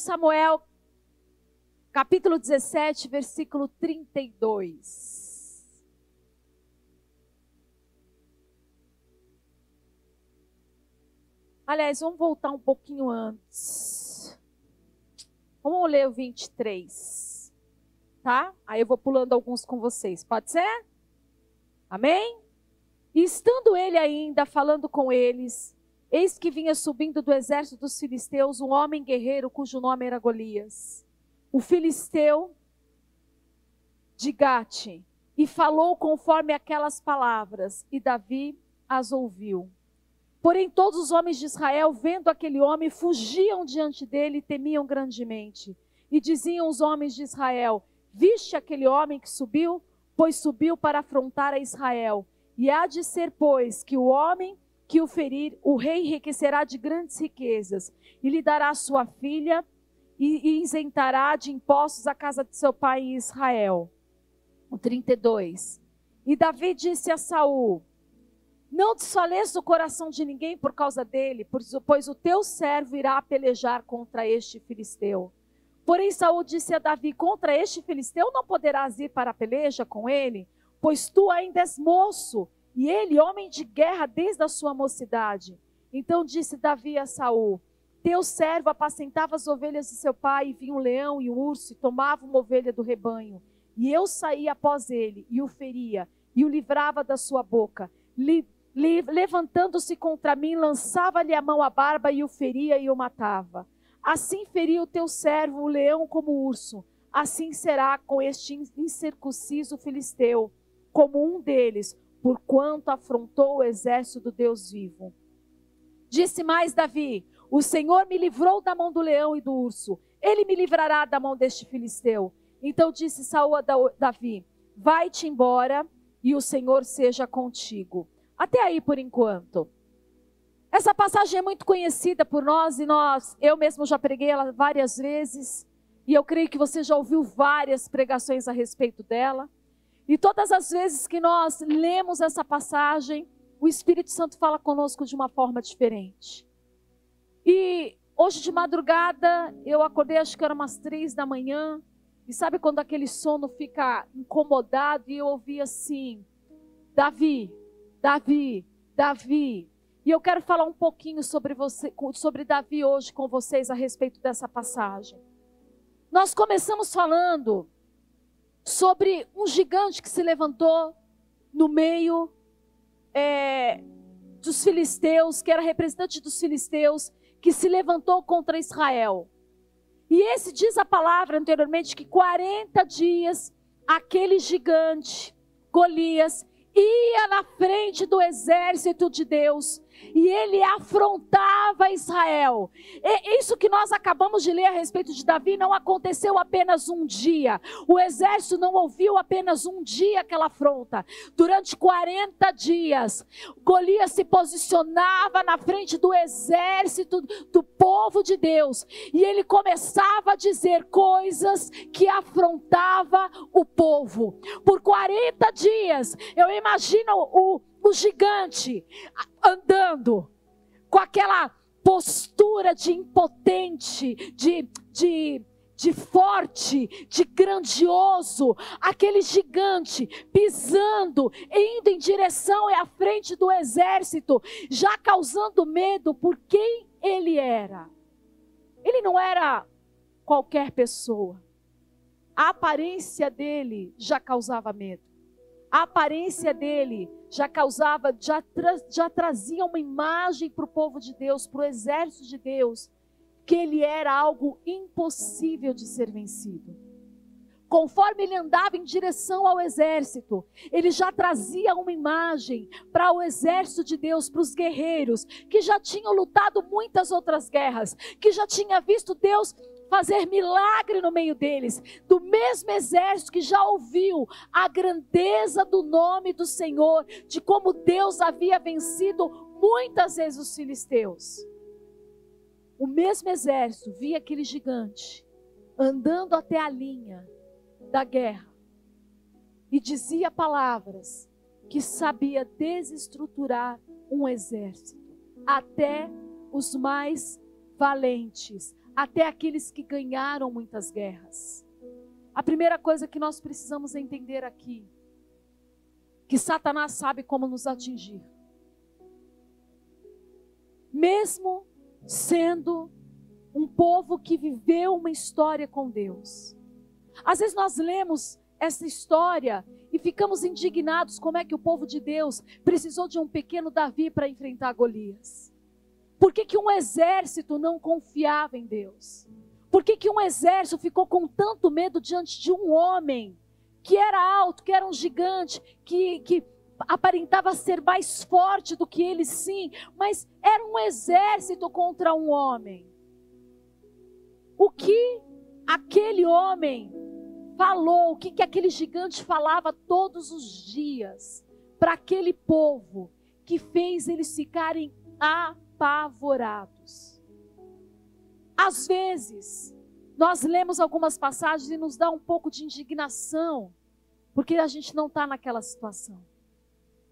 1 Samuel, capítulo 17, versículo 32. Aliás, vamos voltar um pouquinho antes. Vamos ler o 23. Tá? Aí eu vou pulando alguns com vocês. Pode ser? Amém? E estando ele ainda falando com eles, eis que vinha subindo do exército dos filisteus um homem guerreiro cujo nome era Golias. O filisteu de Gate, e falou conforme aquelas palavras, e Davi as ouviu. Porém, todos os homens de Israel, vendo aquele homem, fugiam diante dele e temiam grandemente. E diziam os homens de Israel: Viste aquele homem que subiu? Pois subiu para afrontar a Israel. E há de ser, pois, que o homem que o ferir, o rei enriquecerá de grandes riquezas, e lhe dará sua filha, e, e isentará de impostos a casa de seu pai em Israel. O 32. E Davi disse a Saul: Não desfaleça o coração de ninguém por causa dele, pois o teu servo irá pelejar contra este filisteu. Porém, Saul disse a Davi: Contra este filisteu não poderás ir para a peleja com ele, pois tu ainda és moço, e ele homem de guerra desde a sua mocidade. Então disse Davi a Saul: Teu servo apacentava as ovelhas de seu pai, e vinha um leão e um urso, e tomava uma ovelha do rebanho. E eu saía após ele, e o feria, e o livrava da sua boca. Levantando-se contra mim, lançava-lhe a mão à barba, e o feria e o matava. Assim feria o teu servo, o leão como o urso. Assim será com este incircunciso filisteu, como um deles, porquanto afrontou o exército do Deus vivo. Disse mais Davi: O Senhor me livrou da mão do leão e do urso. Ele me livrará da mão deste filisteu. Então disse Saul a Davi: Vai-te embora e o Senhor seja contigo. Até aí por enquanto. Essa passagem é muito conhecida por nós e nós, eu mesmo já preguei ela várias vezes, e eu creio que você já ouviu várias pregações a respeito dela. E todas as vezes que nós lemos essa passagem, o Espírito Santo fala conosco de uma forma diferente. E hoje de madrugada, eu acordei, acho que era umas três da manhã, e sabe quando aquele sono fica incomodado e eu ouvi assim: Davi, Davi, Davi. E eu quero falar um pouquinho sobre você, sobre Davi hoje com vocês a respeito dessa passagem. Nós começamos falando sobre um gigante que se levantou no meio é, dos filisteus, que era representante dos filisteus, que se levantou contra Israel. E esse diz a palavra anteriormente que 40 dias aquele gigante, Golias, ia na frente do exército de Deus e ele afrontava Israel. E isso que nós acabamos de ler a respeito de Davi não aconteceu apenas um dia. O exército não ouviu apenas um dia aquela afronta. Durante 40 dias, Golias se posicionava na frente do exército do povo de Deus e ele começava a dizer coisas que afrontava o povo. Por 40 dias, eu imagino o o gigante andando com aquela postura de impotente, de, de, de forte, de grandioso, aquele gigante pisando, indo em direção à frente do exército, já causando medo por quem ele era. Ele não era qualquer pessoa. A aparência dele já causava medo. A aparência dele já causava, já, tra, já trazia uma imagem para o povo de Deus, para o exército de Deus, que ele era algo impossível de ser vencido. Conforme ele andava em direção ao exército, ele já trazia uma imagem para o exército de Deus, para os guerreiros, que já tinham lutado muitas outras guerras, que já tinha visto Deus fazer milagre no meio deles, do mesmo exército que já ouviu a grandeza do nome do Senhor, de como Deus havia vencido muitas vezes os filisteus. O mesmo exército via aquele gigante andando até a linha da guerra e dizia palavras que sabia desestruturar um exército, até os mais valentes, até aqueles que ganharam muitas guerras. A primeira coisa que nós precisamos entender aqui, que Satanás sabe como nos atingir. Mesmo sendo um povo que viveu uma história com Deus. Às vezes nós lemos essa história e ficamos indignados como é que o povo de Deus precisou de um pequeno Davi para enfrentar Golias. Por que, que um exército não confiava em Deus? Por que, que um exército ficou com tanto medo diante de um homem que era alto, que era um gigante, que, que aparentava ser mais forte do que ele sim, mas era um exército contra um homem. O que aquele homem falou, o que, que aquele gigante falava todos os dias para aquele povo que fez eles ficarem apavorados. Às vezes, nós lemos algumas passagens e nos dá um pouco de indignação, porque a gente não está naquela situação.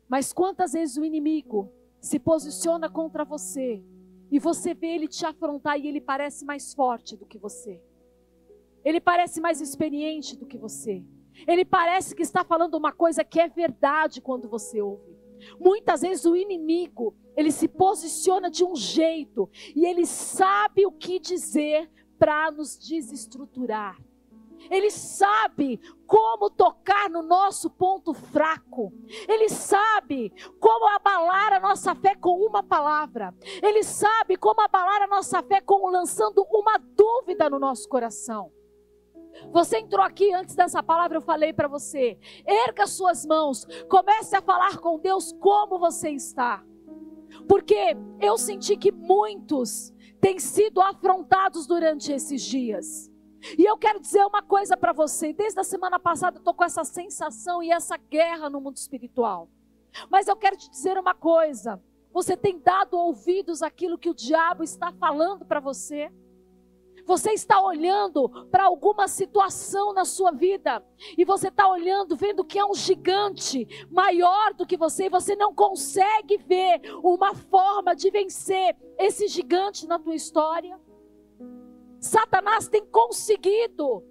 Mas quantas vezes o inimigo se posiciona contra você e você vê ele te afrontar e ele parece mais forte do que você? Ele parece mais experiente do que você. Ele parece que está falando uma coisa que é verdade quando você ouve. Muitas vezes o inimigo, ele se posiciona de um jeito e ele sabe o que dizer para nos desestruturar. Ele sabe como tocar no nosso ponto fraco. Ele sabe como abalar a nossa fé com uma palavra. Ele sabe como abalar a nossa fé com lançando uma dúvida no nosso coração. Você entrou aqui antes dessa palavra, eu falei para você. Erga suas mãos, comece a falar com Deus como você está. Porque eu senti que muitos têm sido afrontados durante esses dias. E eu quero dizer uma coisa para você. Desde a semana passada eu estou com essa sensação e essa guerra no mundo espiritual. Mas eu quero te dizer uma coisa. Você tem dado ouvidos àquilo que o diabo está falando para você? Você está olhando para alguma situação na sua vida e você está olhando, vendo que é um gigante maior do que você e você não consegue ver uma forma de vencer esse gigante na tua história. Satanás tem conseguido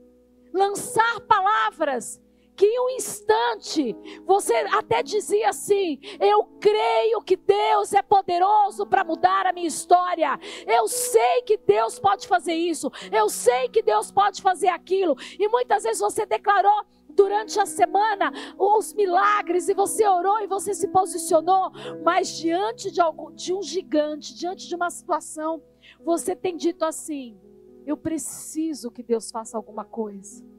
lançar palavras que um instante você até dizia assim: Eu creio que Deus é poderoso para mudar a minha história. Eu sei que Deus pode fazer isso. Eu sei que Deus pode fazer aquilo. E muitas vezes você declarou durante a semana os milagres e você orou e você se posicionou, mas diante de, algo, de um gigante, diante de uma situação, você tem dito assim: Eu preciso que Deus faça alguma coisa.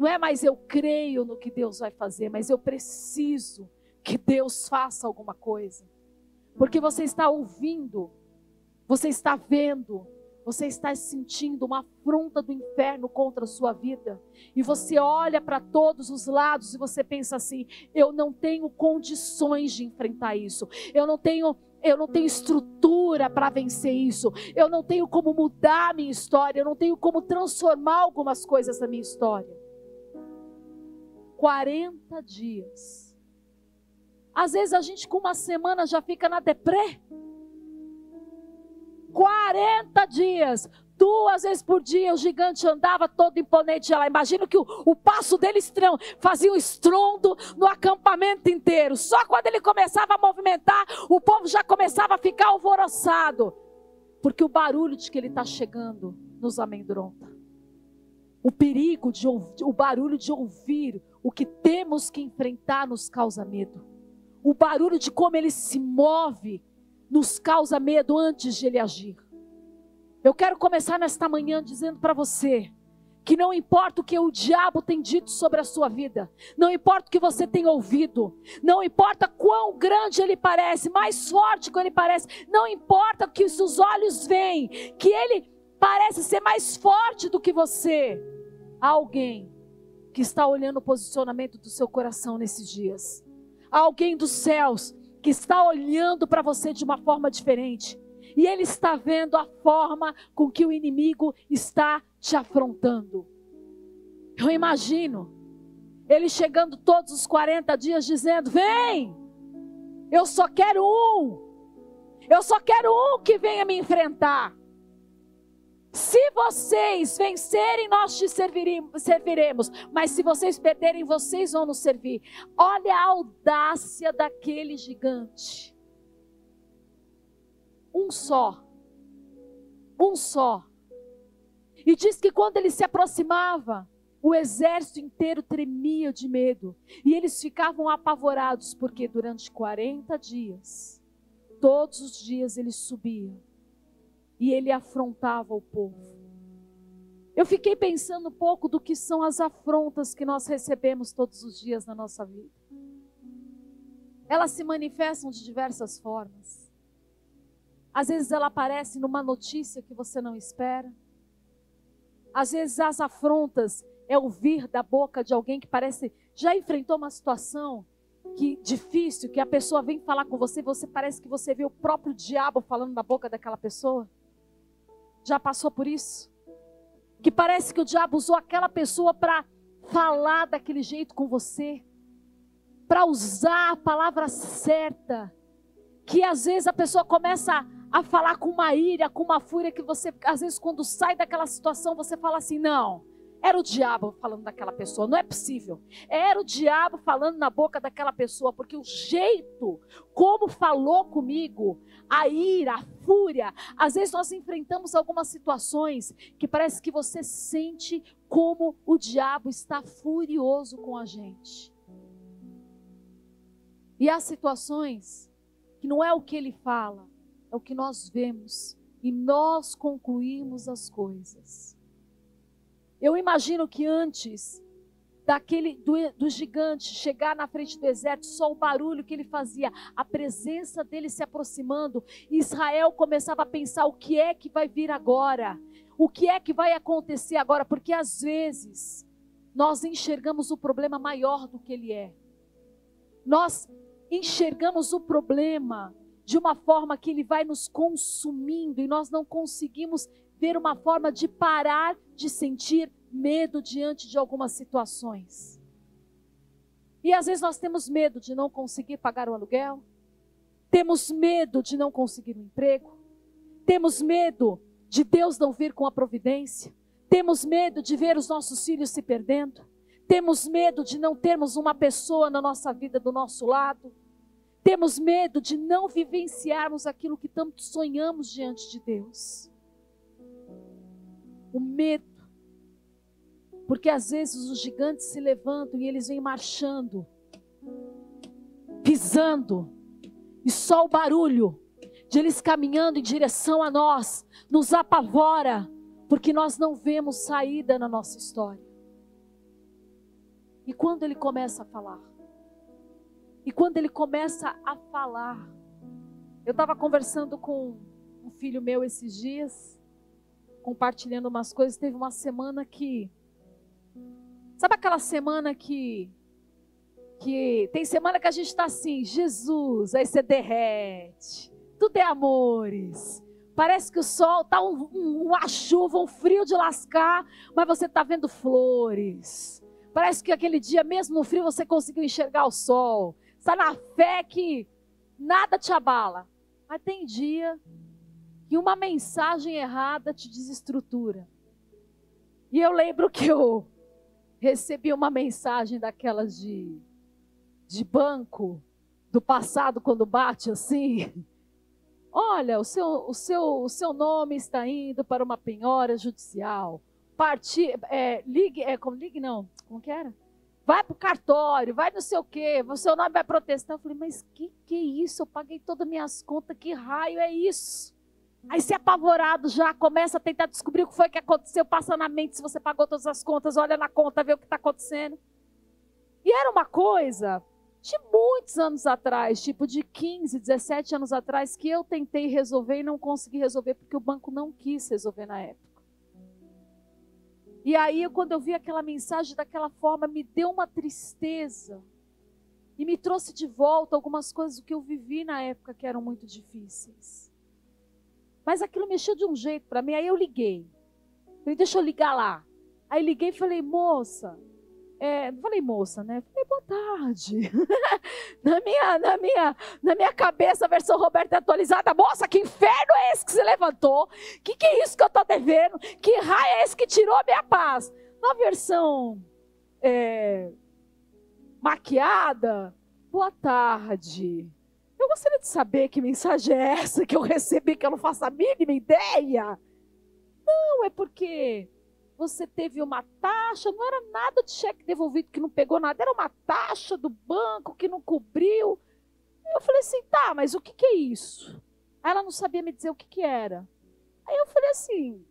Não é mais eu creio no que Deus vai fazer, mas eu preciso que Deus faça alguma coisa. Porque você está ouvindo, você está vendo, você está sentindo uma afronta do inferno contra a sua vida. E você olha para todos os lados e você pensa assim: eu não tenho condições de enfrentar isso. Eu não tenho eu não tenho estrutura para vencer isso. Eu não tenho como mudar a minha história. Eu não tenho como transformar algumas coisas na minha história. 40 dias. Às vezes a gente com uma semana já fica na deprê. 40 dias. Duas vezes por dia o gigante andava todo imponente lá. Imagino que o, o passo dele estranho fazia um estrondo no acampamento inteiro. Só quando ele começava a movimentar, o povo já começava a ficar alvoroçado. Porque o barulho de que ele está chegando nos amedronta. O perigo de o barulho de ouvir o que temos que enfrentar nos causa medo. O barulho de como ele se move nos causa medo antes de ele agir. Eu quero começar nesta manhã dizendo para você que não importa o que o diabo tem dito sobre a sua vida, não importa o que você tem ouvido, não importa quão grande ele parece, mais forte que ele parece, não importa o que os seus olhos veem, que ele parece ser mais forte do que você. Alguém que está olhando o posicionamento do seu coração nesses dias. Há alguém dos céus que está olhando para você de uma forma diferente. E ele está vendo a forma com que o inimigo está te afrontando. Eu imagino ele chegando todos os 40 dias dizendo: Vem, eu só quero um. Eu só quero um que venha me enfrentar. Se vocês vencerem, nós te serviremos. Mas se vocês perderem, vocês vão nos servir. Olha a audácia daquele gigante. Um só. Um só. E diz que quando ele se aproximava, o exército inteiro tremia de medo. E eles ficavam apavorados, porque durante 40 dias, todos os dias ele subia e ele afrontava o povo. Eu fiquei pensando um pouco do que são as afrontas que nós recebemos todos os dias na nossa vida. Elas se manifestam de diversas formas. Às vezes ela aparece numa notícia que você não espera. Às vezes as afrontas é ouvir da boca de alguém que parece já enfrentou uma situação que difícil, que a pessoa vem falar com você, você parece que você vê o próprio diabo falando da boca daquela pessoa. Já passou por isso? Que parece que o diabo usou aquela pessoa para falar daquele jeito com você, para usar a palavra certa, que às vezes a pessoa começa a, falar com uma ira, com uma fúria que você, às vezes, quando sai daquela situação, você fala assim: não, era o diabo falando daquela pessoa, não é possível. Era o diabo falando na boca daquela pessoa, porque o jeito como falou comigo, a ira, a fúria, às vezes nós enfrentamos algumas situações que parece que você sente como o diabo está furioso com a gente. E há situações que não é o que ele fala, é o que nós vemos e nós concluímos as coisas. Eu imagino que antes daquele do, do, gigante chegar na frente do exército, só o barulho que ele fazia, a presença dele se aproximando, Israel começava a pensar o que é que vai vir agora? O que é que vai acontecer agora? Porque às vezes nós enxergamos o problema maior do que ele é. Nós enxergamos o problema de uma forma que ele vai nos consumindo e nós não conseguimos ver uma forma de parar de sentir medo diante de algumas situações. E às vezes nós temos medo de não conseguir pagar o aluguel, temos medo de não conseguir um emprego, temos medo de Deus não vir com a providência, temos medo de ver os nossos filhos se perdendo, temos medo de não termos uma pessoa na nossa vida do nosso lado, temos medo de não vivenciarmos aquilo que tanto sonhamos diante de Deus o medo. Porque às vezes os gigantes se levantam e eles vêm marchando, pisando, e só o barulho de eles caminhando em direção a nós nos apavora, porque nós não vemos saída na nossa história. E quando ele começa a falar, e quando ele começa a falar, eu estava conversando com um filho meu esses dias, compartilhando umas coisas. Teve uma semana que. Sabe aquela semana que. Que tem semana que a gente está assim, Jesus, aí você derrete. Tudo é amores. Parece que o sol tá um, um, uma chuva, um frio de lascar, mas você está vendo flores. Parece que aquele dia, mesmo no frio, você conseguiu enxergar o sol. Está na fé que nada te abala. Mas tem dia que uma mensagem errada te desestrutura. E eu lembro que eu recebi uma mensagem daquelas de, de banco do passado, quando bate assim. Olha, o seu, o, seu, o seu nome está indo para uma penhora judicial. Parti, é, ligue, é, como, ligue não, como que era? Vai para o cartório, vai não sei o quê, o seu nome vai protestar. Eu falei, mas que que é isso? Eu paguei todas as minhas contas, que raio é isso? Aí se apavorado já começa a tentar descobrir o que foi que aconteceu, passa na mente se você pagou todas as contas, olha na conta, vê o que está acontecendo. E era uma coisa de muitos anos atrás, tipo de 15, 17 anos atrás, que eu tentei resolver e não consegui resolver porque o banco não quis resolver na época. E aí, quando eu vi aquela mensagem daquela forma, me deu uma tristeza e me trouxe de volta algumas coisas que eu vivi na época que eram muito difíceis. Mas aquilo mexeu de um jeito para mim. Aí eu liguei. Falei, deixa eu ligar lá. Aí liguei e falei, moça, é, falei moça, né? Falei boa tarde. na, minha, na, minha, na minha cabeça, a versão Roberta é atualizada. Moça, que inferno é esse que se levantou? Que que é isso que eu estou devendo? Que raio é esse que tirou a minha paz? Na versão é, maquiada, boa tarde. Eu gostaria de saber que mensagem é essa que eu recebi, que eu não faço a mínima ideia. Não, é porque você teve uma taxa, não era nada de cheque devolvido que não pegou nada, era uma taxa do banco que não cobriu. Eu falei assim, tá, mas o que, que é isso? Ela não sabia me dizer o que, que era. Aí eu falei assim,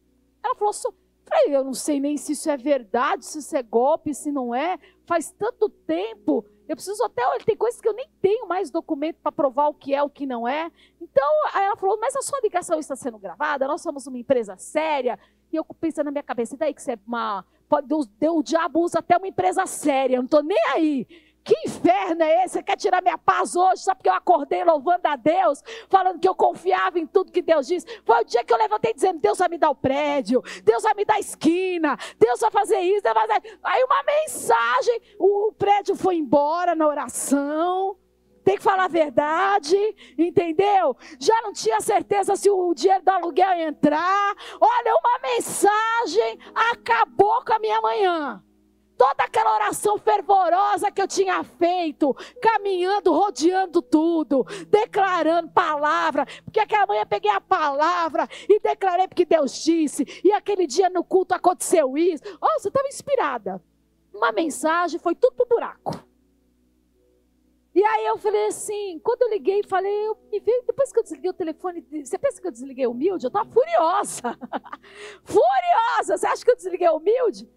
ela falou, só, falei, eu não sei nem se isso é verdade, se isso é golpe, se não é. Faz tanto tempo, eu preciso até, olha, tem coisas que eu nem tenho mais documento para provar o que é, o que não é. Então, aí ela falou, mas a sua ligação está sendo gravada, nós somos uma empresa séria, e eu pensando na minha cabeça, e daí que você é uma. Deus, Deus, o diabo usa até uma empresa séria, eu não estou nem aí. Que inferno é esse? Você quer tirar minha paz hoje só porque eu acordei louvando a Deus, falando que eu confiava em tudo que Deus disse? Foi o dia que eu levantei dizendo: Deus vai me dar o prédio, Deus vai me dar a esquina, Deus vai fazer isso, Deus vai fazer... Aí uma mensagem, o prédio foi embora na oração tem que falar a verdade, entendeu? Já não tinha certeza se o dinheiro do aluguel ia entrar. Olha, uma mensagem acabou com a minha manhã. Toda aquela oração fervorosa que eu tinha feito, caminhando, rodeando tudo, declarando palavra, porque aquela manhã peguei a palavra e declarei porque Deus disse, e aquele dia no culto aconteceu isso. Oh, você estava inspirada. Uma mensagem, foi tudo pro buraco. E aí eu falei assim, quando eu liguei, falei, eu me vi, depois que eu desliguei o telefone, você pensa que eu desliguei humilde? Eu estava furiosa. furiosa! Você acha que eu desliguei humilde?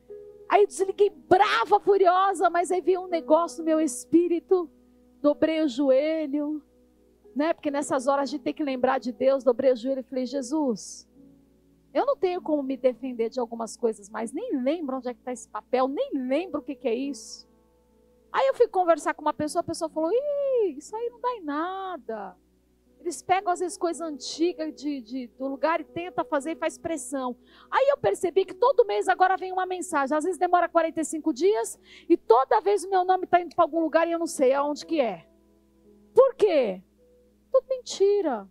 Aí eu desliguei brava, furiosa, mas aí veio um negócio no meu espírito, dobrei o joelho, né? Porque nessas horas a gente tem que lembrar de Deus, dobrei o joelho e falei, Jesus, eu não tenho como me defender de algumas coisas, mas nem lembro onde é que está esse papel, nem lembro o que, que é isso. Aí eu fui conversar com uma pessoa, a pessoa falou: Ih, isso aí não dá em nada. Eles pegam às vezes coisas antigas de, de, do lugar e tenta fazer e faz pressão. Aí eu percebi que todo mês agora vem uma mensagem. Às vezes demora 45 dias e toda vez o meu nome está indo para algum lugar e eu não sei aonde que é. Por quê? Tudo mentira.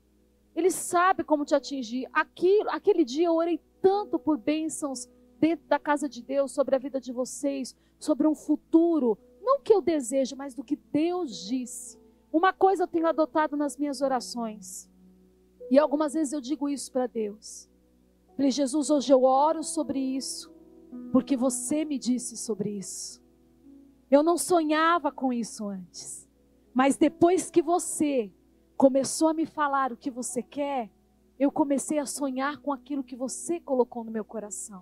Ele sabe como te atingir. Aquilo, aquele dia eu orei tanto por bênçãos dentro da casa de Deus, sobre a vida de vocês, sobre um futuro não que eu desejo, mas do que Deus disse. Uma coisa eu tenho adotado nas minhas orações. E algumas vezes eu digo isso para Deus. Falei, Jesus, hoje eu oro sobre isso, porque você me disse sobre isso. Eu não sonhava com isso antes. Mas depois que você começou a me falar o que você quer, eu comecei a sonhar com aquilo que você colocou no meu coração.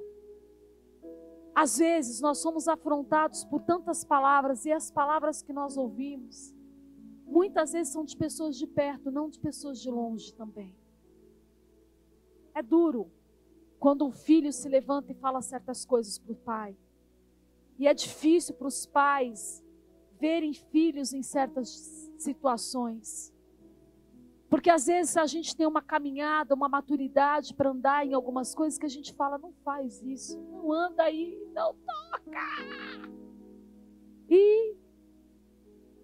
Às vezes nós somos afrontados por tantas palavras e as palavras que nós ouvimos, muitas vezes são de pessoas de perto, não de pessoas de longe também. É duro quando um filho se levanta e fala certas coisas para o pai. E é difícil para os pais verem filhos em certas situações. Porque às vezes a gente tem uma caminhada, uma maturidade para andar em algumas coisas que a gente fala, não faz isso, não anda aí, não toca. E,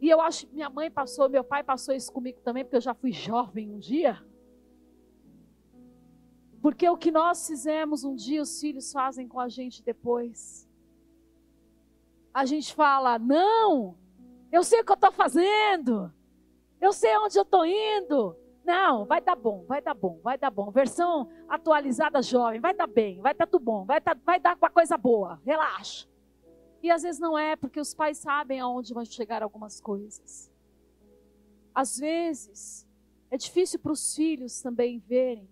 e eu acho que minha mãe passou, meu pai passou isso comigo também, porque eu já fui jovem um dia. Porque o que nós fizemos um dia, os filhos fazem com a gente depois. A gente fala, não, eu sei o que eu estou fazendo. Eu sei onde eu estou indo. Não, vai dar bom, vai dar bom, vai dar bom. Versão atualizada jovem, vai dar bem, vai dar tudo bom, vai, dar, vai dar com a coisa boa, relaxa. E às vezes não é, porque os pais sabem aonde vão chegar algumas coisas. Às vezes, é difícil para os filhos também verem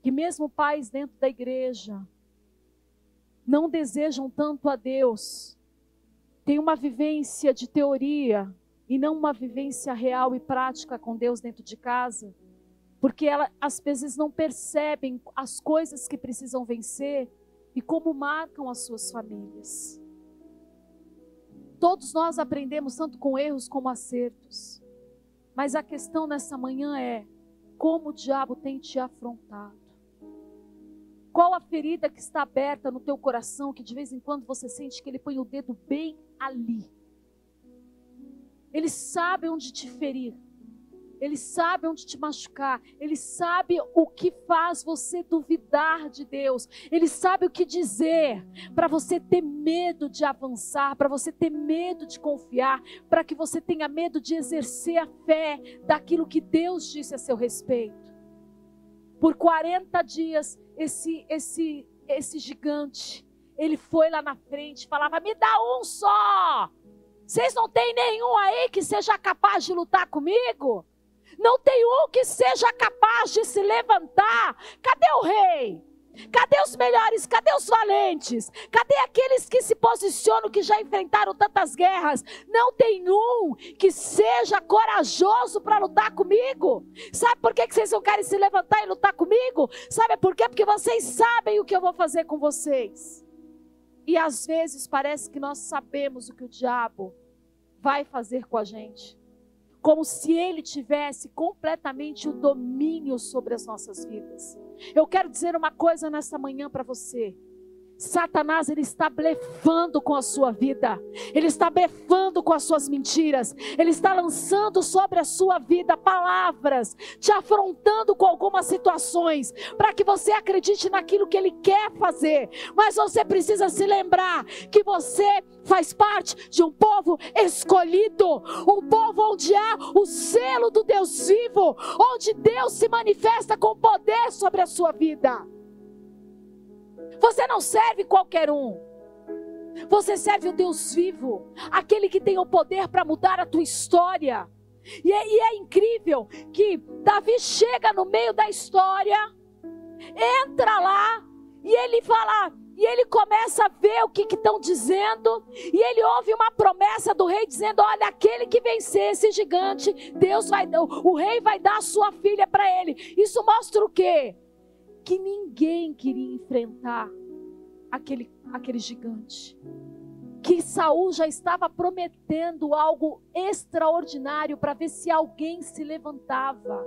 que, mesmo pais dentro da igreja, não desejam tanto a Deus, tem uma vivência de teoria, e não uma vivência real e prática com Deus dentro de casa, porque ela às vezes não percebem as coisas que precisam vencer e como marcam as suas famílias. Todos nós aprendemos tanto com erros como acertos. Mas a questão nessa manhã é como o diabo tem te afrontado. Qual a ferida que está aberta no teu coração que de vez em quando você sente que ele põe o dedo bem ali? Ele sabe onde te ferir. Ele sabe onde te machucar. Ele sabe o que faz você duvidar de Deus. Ele sabe o que dizer para você ter medo de avançar, para você ter medo de confiar, para que você tenha medo de exercer a fé daquilo que Deus disse a seu respeito. Por 40 dias, esse, esse, esse gigante, ele foi lá na frente, falava: Me dá um só. Vocês não tem nenhum aí que seja capaz de lutar comigo? Não tem um que seja capaz de se levantar. Cadê o rei? Cadê os melhores? Cadê os valentes? Cadê aqueles que se posicionam, que já enfrentaram tantas guerras? Não tem um que seja corajoso para lutar comigo. Sabe por que vocês não querem se levantar e lutar comigo? Sabe por quê? Porque vocês sabem o que eu vou fazer com vocês. E às vezes parece que nós sabemos o que o diabo vai fazer com a gente como se ele tivesse completamente o domínio sobre as nossas vidas. Eu quero dizer uma coisa nessa manhã para você. Satanás ele está blefando com a sua vida, ele está blefando com as suas mentiras, ele está lançando sobre a sua vida palavras, te afrontando com algumas situações, para que você acredite naquilo que ele quer fazer. Mas você precisa se lembrar que você faz parte de um povo escolhido, um povo onde há o selo do Deus vivo, onde Deus se manifesta com poder sobre a sua vida. Você não serve qualquer um. Você serve o Deus vivo, aquele que tem o poder para mudar a tua história. E é, e é, incrível que Davi chega no meio da história, entra lá e ele fala, e ele começa a ver o que estão dizendo, e ele ouve uma promessa do rei dizendo: Olha, aquele que vencer esse gigante, Deus vai, o rei vai dar a sua filha para ele. Isso mostra o quê? Que ninguém queria enfrentar aquele, aquele gigante. Que Saul já estava prometendo algo extraordinário para ver se alguém se levantava.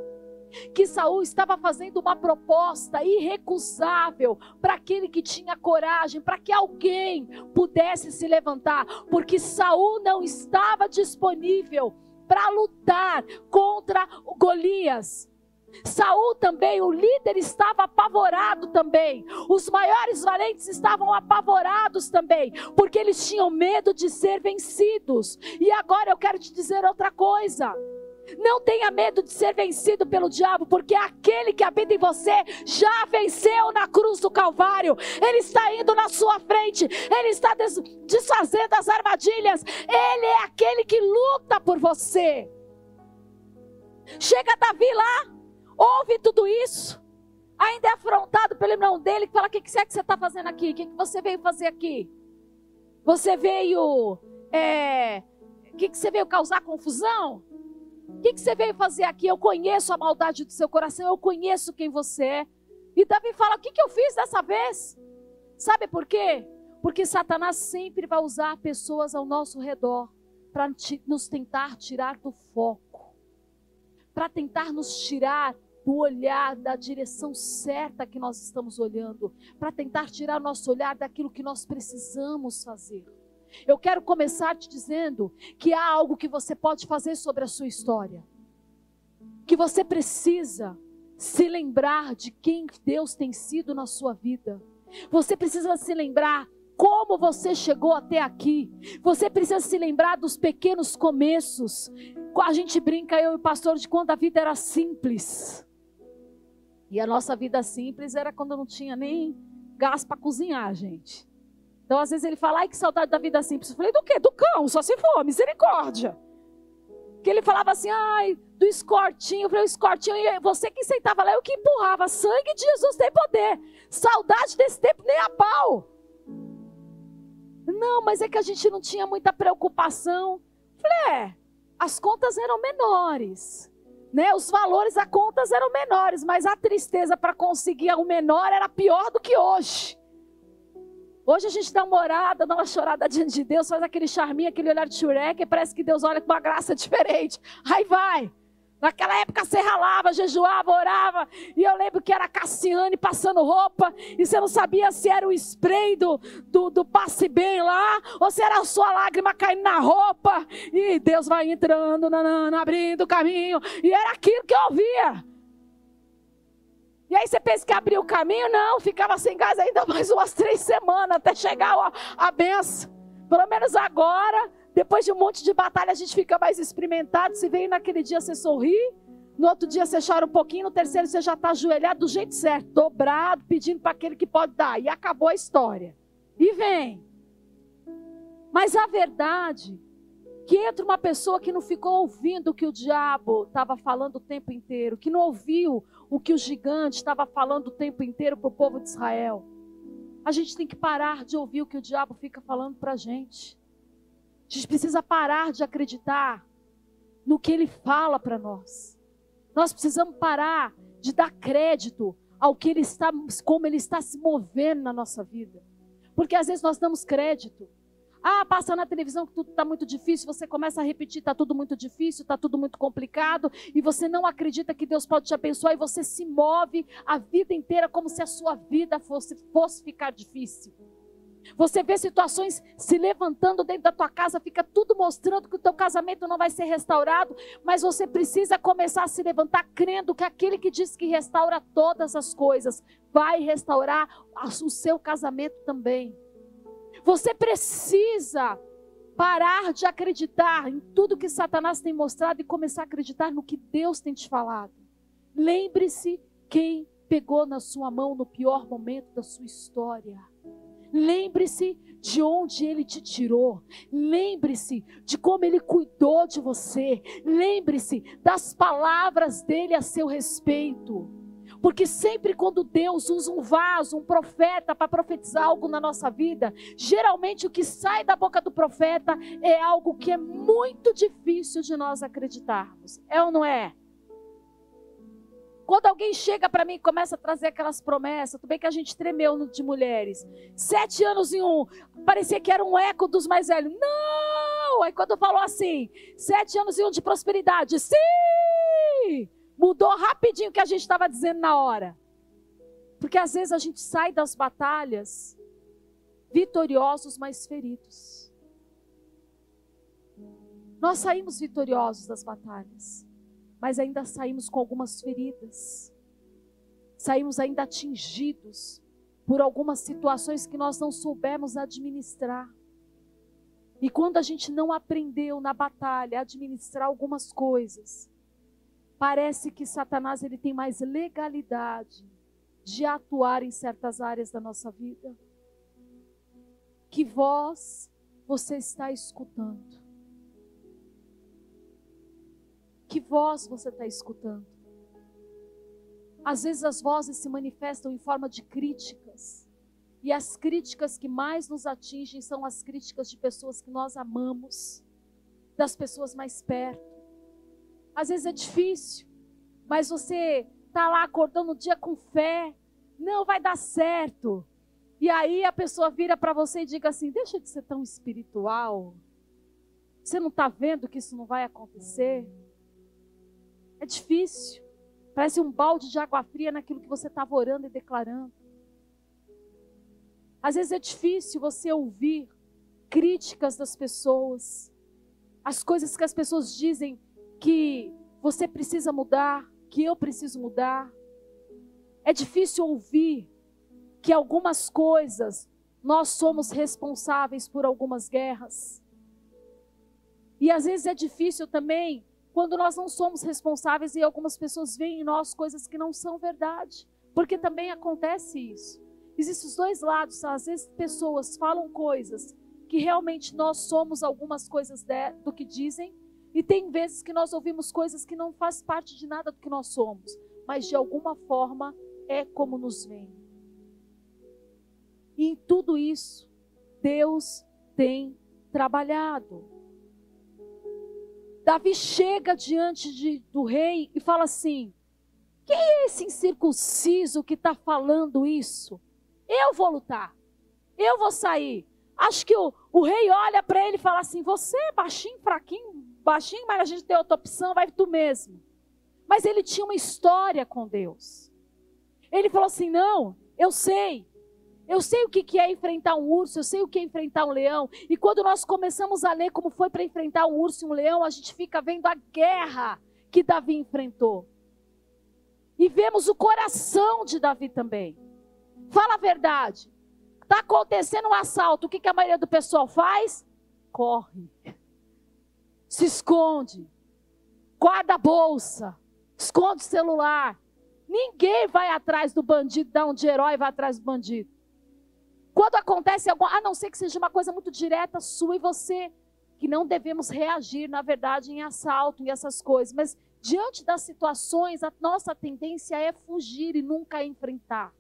Que Saul estava fazendo uma proposta irrecusável para aquele que tinha coragem, para que alguém pudesse se levantar, porque Saul não estava disponível para lutar contra Golias. Saul também, o líder estava apavorado também. Os maiores valentes estavam apavorados também, porque eles tinham medo de ser vencidos. E agora eu quero te dizer outra coisa. Não tenha medo de ser vencido pelo diabo, porque aquele que habita em você já venceu na cruz do Calvário. Ele está indo na sua frente, ele está desfazendo as armadilhas. Ele é aquele que luta por você. Chega Davi lá, ouve tudo isso, ainda é afrontado pelo irmão dele, que fala: O que, que é que você está fazendo aqui? O que, que você veio fazer aqui? Você veio. É, o que, que você veio causar confusão? O que, que você veio fazer aqui? Eu conheço a maldade do seu coração, eu conheço quem você é. E Davi fala: O que, que eu fiz dessa vez? Sabe por quê? Porque Satanás sempre vai usar pessoas ao nosso redor para nos tentar tirar do foco, para tentar nos tirar do olhar, da direção certa que nós estamos olhando, para tentar tirar nosso olhar daquilo que nós precisamos fazer. Eu quero começar te dizendo que há algo que você pode fazer sobre a sua história. Que você precisa se lembrar de quem Deus tem sido na sua vida. Você precisa se lembrar como você chegou até aqui. Você precisa se lembrar dos pequenos começos. A gente brinca, eu e o pastor, de quando a vida era simples. E a nossa vida simples era quando não tinha nem gás para cozinhar, gente. Então, às vezes, ele fala, ai, que saudade da vida simples. Eu falei, do quê? Do cão, só se for, misericórdia. Que ele falava assim, ai, do escortinho. Eu falei, o escortinho, e você que sentava lá, eu que empurrava. Sangue de Jesus tem poder. Saudade desse tempo, nem a pau. Não, mas é que a gente não tinha muita preocupação. Eu falei, é, as contas eram menores né? Os valores a contas eram menores, mas a tristeza para conseguir o menor era pior do que hoje. Hoje a gente dá uma orada, dá uma chorada diante de Deus, faz aquele charminho, aquele olhar de xurek, e parece que Deus olha com uma graça diferente. Aí vai. Naquela época você ralava, jejuava, orava. E eu lembro que era Cassiane passando roupa. E você não sabia se era o spray do, do, do passe bem lá. Ou se era a sua lágrima caindo na roupa. E Deus vai entrando, nanana, abrindo o caminho. E era aquilo que eu ouvia. E aí você pensa que abriu o caminho? Não, ficava sem gás ainda mais umas três semanas até chegar a, a benção. Pelo menos agora depois de um monte de batalha, a gente fica mais experimentado. Se veio naquele dia, você sorri. No outro dia, você chora um pouquinho. No terceiro, você já está ajoelhado do jeito certo, dobrado, pedindo para aquele que pode dar. E acabou a história. E vem. Mas a verdade que entra uma pessoa que não ficou ouvindo o que o diabo estava falando o tempo inteiro, que não ouviu o que o gigante estava falando o tempo inteiro para o povo de Israel. A gente tem que parar de ouvir o que o diabo fica falando para a gente. A gente precisa parar de acreditar no que ele fala para nós. Nós precisamos parar de dar crédito ao que ele está, como ele está se movendo na nossa vida. Porque às vezes nós damos crédito. Ah, passa na televisão que tudo está muito difícil, você começa a repetir, está tudo muito difícil, está tudo muito complicado, e você não acredita que Deus pode te abençoar, e você se move a vida inteira como se a sua vida fosse, fosse ficar difícil. Você vê situações se levantando dentro da tua casa, fica tudo mostrando que o teu casamento não vai ser restaurado, mas você precisa começar a se levantar crendo que aquele que diz que restaura todas as coisas vai restaurar o seu casamento também. Você precisa parar de acreditar em tudo que Satanás tem mostrado e começar a acreditar no que Deus tem te falado. Lembre-se quem pegou na sua mão no pior momento da sua história. Lembre-se de onde ele te tirou. Lembre-se de como ele cuidou de você. Lembre-se das palavras dele a seu respeito. Porque sempre quando Deus usa um vaso, um profeta para profetizar algo na nossa vida, geralmente o que sai da boca do profeta é algo que é muito difícil de nós acreditarmos. É ou não é? Quando alguém chega para mim e começa a trazer aquelas promessas, tudo bem que a gente tremeu de mulheres. Sete anos em um, parecia que era um eco dos mais velhos. Não! Aí quando falou assim, sete anos em um de prosperidade, sim! Mudou rapidinho o que a gente estava dizendo na hora. Porque às vezes a gente sai das batalhas vitoriosos, mas feridos. Nós saímos vitoriosos das batalhas mas ainda saímos com algumas feridas. Saímos ainda atingidos por algumas situações que nós não soubemos administrar. E quando a gente não aprendeu na batalha a administrar algumas coisas, parece que Satanás ele tem mais legalidade de atuar em certas áreas da nossa vida. Que voz você está escutando? Que voz você está escutando? Às vezes as vozes se manifestam em forma de críticas. E as críticas que mais nos atingem são as críticas de pessoas que nós amamos, das pessoas mais perto. Às vezes é difícil, mas você está lá acordando o dia com fé, não vai dar certo. E aí a pessoa vira para você e diga assim: deixa de ser tão espiritual. Você não está vendo que isso não vai acontecer? É difícil. Parece um balde de água fria naquilo que você estava orando e declarando. Às vezes é difícil você ouvir críticas das pessoas, as coisas que as pessoas dizem que você precisa mudar, que eu preciso mudar. É difícil ouvir que algumas coisas nós somos responsáveis por algumas guerras. E às vezes é difícil também quando nós não somos responsáveis e algumas pessoas veem em nós coisas que não são verdade. Porque também acontece isso. Existem os dois lados. Às vezes pessoas falam coisas que realmente nós somos algumas coisas de, do que dizem. E tem vezes que nós ouvimos coisas que não faz parte de nada do que nós somos. Mas de alguma forma é como nos vem. E em tudo isso, Deus tem trabalhado. Davi chega diante de, do rei e fala assim: Quem é esse incircunciso que está falando isso? Eu vou lutar, eu vou sair. Acho que o, o rei olha para ele e fala assim: Você é baixinho, fraquinho, baixinho, mas a gente tem outra opção, vai tu mesmo. Mas ele tinha uma história com Deus. Ele falou assim: não, eu sei. Eu sei o que é enfrentar um urso, eu sei o que é enfrentar um leão. E quando nós começamos a ler como foi para enfrentar um urso e um leão, a gente fica vendo a guerra que Davi enfrentou. E vemos o coração de Davi também. Fala a verdade. Está acontecendo um assalto, o que, a maioria do pessoal faz? Corre. Se esconde. Guarda a bolsa. Esconde o celular. Ninguém vai atrás do bandido, dá um de herói vai atrás do bandido. Quando acontece algo, a não ser que seja uma coisa muito direta sua e você, que não devemos reagir, na verdade, em assalto e essas coisas, mas diante das situações, a nossa tendência é fugir e nunca enfrentar.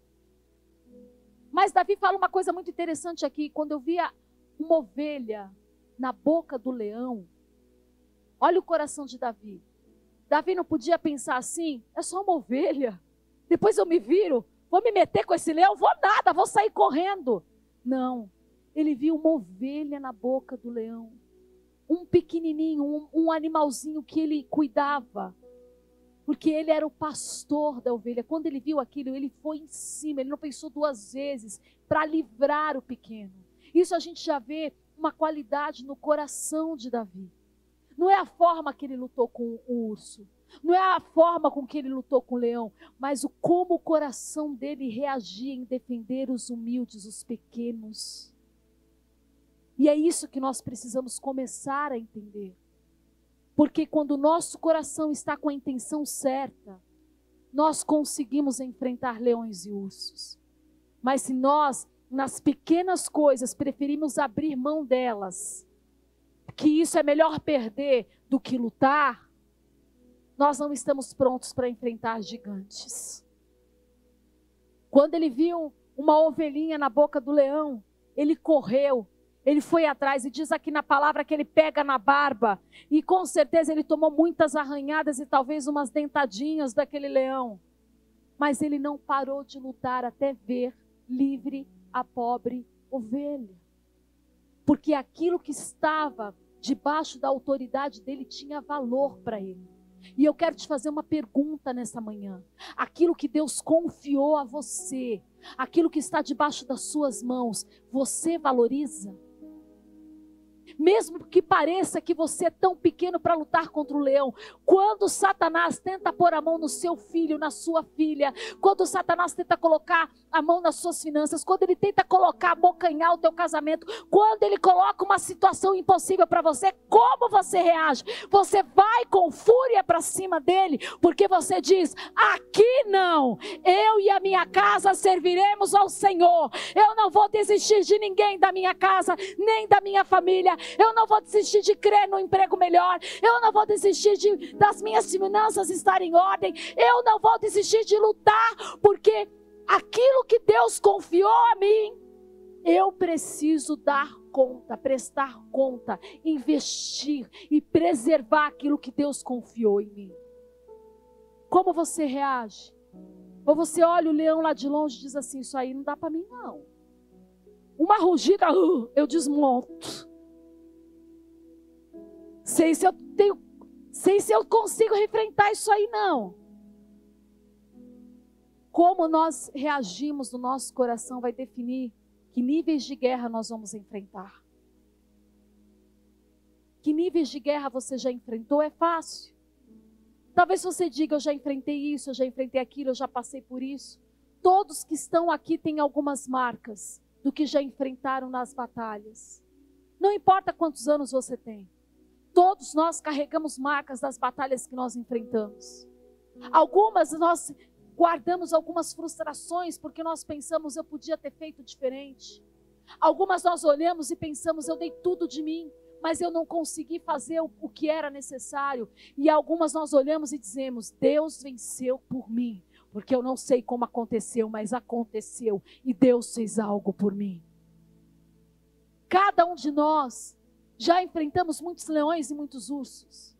Mas Davi fala uma coisa muito interessante aqui, quando eu via uma ovelha na boca do leão, olha o coração de Davi. Davi não podia pensar assim, é só uma ovelha. Depois eu me viro, vou me meter com esse leão, vou nada, vou sair correndo. Não. Ele viu uma ovelha na boca do leão. Um pequenininho, um, um animalzinho que ele cuidava. Porque ele era o pastor da ovelha. Quando ele viu aquilo, ele foi em cima, ele não pensou duas vezes para livrar o pequeno. Isso a gente já vê uma qualidade no coração de Davi. Não é a forma que ele lutou com o urso. Não é a forma com que ele lutou com o leão, mas o como o coração dele reagia em defender os humildes, os pequenos. E é isso que nós precisamos começar a entender. Porque quando o nosso coração está com a intenção certa, nós conseguimos enfrentar leões e ursos. Mas se nós, nas pequenas coisas, preferimos abrir mão delas, que isso é melhor perder do que lutar, nós não estamos prontos para enfrentar gigantes. Quando ele viu uma ovelhinha na boca do leão, ele correu, ele foi atrás e diz aqui na palavra que ele pega na barba e com certeza ele tomou muitas arranhadas e talvez umas dentadinhas daquele leão. Mas ele não parou de lutar até ver livre a pobre ovelha. Porque aquilo que estava debaixo da autoridade dele tinha valor para ele. E eu quero te fazer uma pergunta nessa manhã. Aquilo que Deus confiou a você, aquilo que está debaixo das suas mãos, você valoriza? Mesmo que pareça que você é tão pequeno para lutar contra o leão. Quando Satanás tenta pôr a mão no seu filho, na sua filha, quando Satanás tenta colocar a mão nas suas finanças, quando ele tenta colocar, abocanhar o teu casamento, quando ele coloca uma situação impossível para você, como você reage? Você vai com fúria para cima dele, porque você diz: aqui não, eu e a minha casa serviremos ao Senhor. Eu não vou desistir de ninguém da minha casa, nem da minha família. Eu não vou desistir de crer no emprego melhor. Eu não vou desistir de, das minhas finanças estarem em ordem. Eu não vou desistir de lutar, porque aquilo que Deus confiou a mim, eu preciso dar conta, prestar conta, investir e preservar aquilo que Deus confiou em mim. Como você reage? Ou você olha o leão lá de longe e diz assim: Isso aí não dá para mim, não. Uma rugida, uh, eu desmonto. Sei se eu tenho, sei se eu consigo enfrentar isso aí não. Como nós reagimos no nosso coração vai definir que níveis de guerra nós vamos enfrentar. Que níveis de guerra você já enfrentou é fácil. Talvez você diga, eu já enfrentei isso, eu já enfrentei aquilo, eu já passei por isso. Todos que estão aqui têm algumas marcas do que já enfrentaram nas batalhas. Não importa quantos anos você tem. Todos nós carregamos marcas das batalhas que nós enfrentamos. Algumas nós guardamos algumas frustrações porque nós pensamos eu podia ter feito diferente. Algumas nós olhamos e pensamos eu dei tudo de mim, mas eu não consegui fazer o, que era necessário. E algumas nós olhamos e dizemos Deus venceu por mim, porque eu não sei como aconteceu, mas aconteceu e Deus fez algo por mim. Cada um de nós já enfrentamos muitos leões e muitos ursos.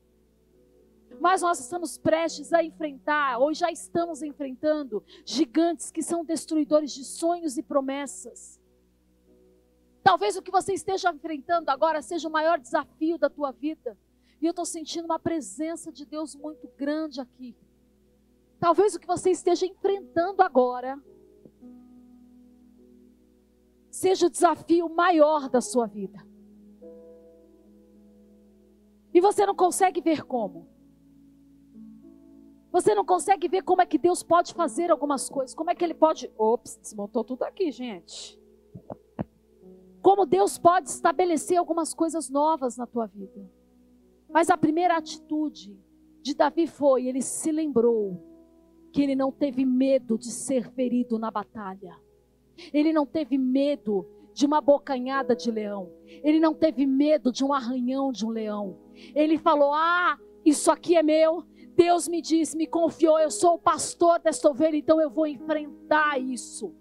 Mas nós estamos prestes a enfrentar, ou já estamos enfrentando, gigantes que são destruidores de sonhos e promessas. Talvez o que você esteja enfrentando agora seja o maior desafio da tua vida. E eu estou sentindo uma presença de Deus muito grande aqui. Talvez o que você esteja enfrentando agora seja o desafio maior da sua vida. E você não consegue ver como. Você não consegue ver como é que Deus pode fazer algumas coisas. Como é que Ele pode. Ops, desmontou tudo aqui, gente. Como Deus pode estabelecer algumas coisas novas na tua vida. Mas a primeira atitude de Davi foi: ele se lembrou que ele não teve medo de ser ferido na batalha. Ele não teve medo de uma bocanhada de leão. Ele não teve medo de um arranhão de um leão. Ele falou: Ah, isso aqui é meu. Deus me disse, me confiou, eu sou o pastor desta ovelha, então eu vou enfrentar isso.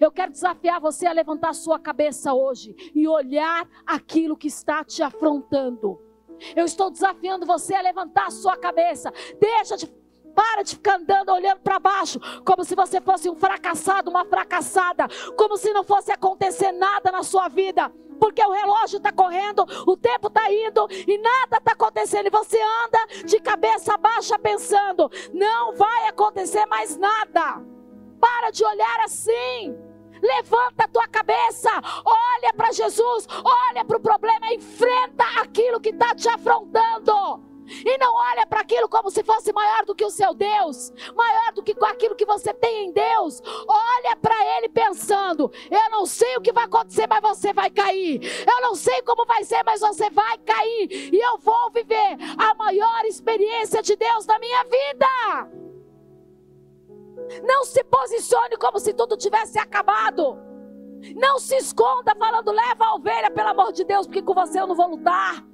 Eu quero desafiar você a levantar sua cabeça hoje e olhar aquilo que está te afrontando. Eu estou desafiando você a levantar sua cabeça. Deixa de para de ficar andando olhando para baixo, como se você fosse um fracassado, uma fracassada, como se não fosse acontecer nada na sua vida porque o relógio está correndo, o tempo está indo e nada está acontecendo. E você anda de cabeça baixa pensando: não vai acontecer mais nada. Para de olhar assim. Levanta a tua cabeça, olha para Jesus, olha para o problema, enfrenta aquilo que está te afrontando. E não olha para aquilo como se fosse maior do que o seu Deus, maior do que aquilo que você tem em Deus. Olha para Ele pensando: eu não sei o que vai acontecer, mas você vai cair. Eu não sei como vai ser, mas você vai cair. E eu vou viver a maior experiência de Deus na minha vida. Não se posicione como se tudo tivesse acabado. Não se esconda falando, leva a ovelha, pelo amor de Deus, porque com você eu não vou lutar.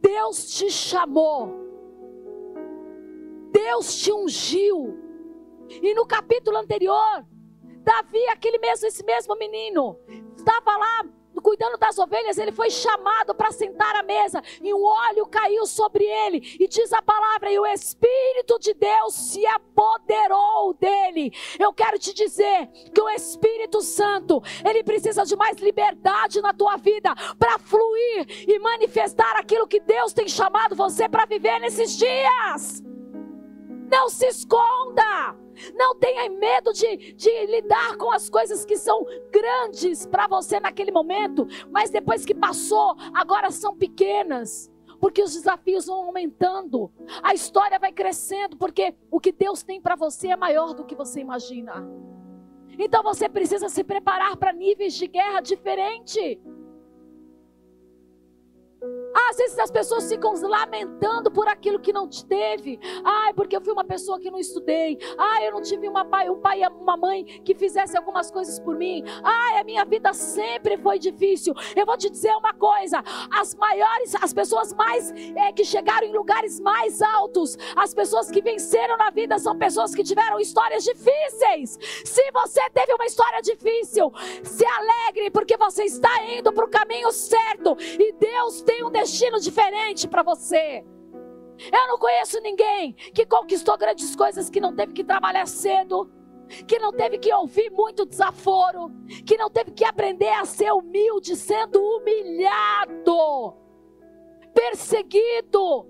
Deus te chamou, Deus te ungiu. E no capítulo anterior, Davi, aquele mesmo, esse mesmo menino, estava lá cuidando das ovelhas, ele foi chamado para sentar à mesa, e um óleo caiu sobre ele, e diz a palavra, e o Espírito de Deus se apoderou dele. Eu quero te dizer que o Espírito Santo, ele precisa de mais liberdade na tua vida para fluir e manifestar aquilo que Deus tem chamado você para viver nesses dias. Não se esconda. Não tenha medo de, de lidar com as coisas que são grandes para você naquele momento, mas depois que passou, agora são pequenas. Porque os desafios vão aumentando, a história vai crescendo, porque o que Deus tem para você é maior do que você imagina. Então você precisa se preparar para níveis de guerra diferentes. Às vezes as pessoas ficam lamentando por aquilo que não teve. Ai, porque eu fui uma pessoa que não estudei. Ai, eu não tive uma pai, um pai e uma mãe que fizesse algumas coisas por mim. Ai, a minha vida sempre foi difícil. Eu vou te dizer uma coisa: as maiores, as pessoas mais é, que chegaram em lugares mais altos, as pessoas que venceram na vida são pessoas que tiveram histórias difíceis. Se você teve uma história difícil, se alegre porque você está indo para o caminho certo e Deus tem um destino destino diferente para você. Eu não conheço ninguém que conquistou grandes coisas que não teve que trabalhar cedo, que não teve que ouvir muito desaforo, que não teve que aprender a ser humilde sendo humilhado, perseguido.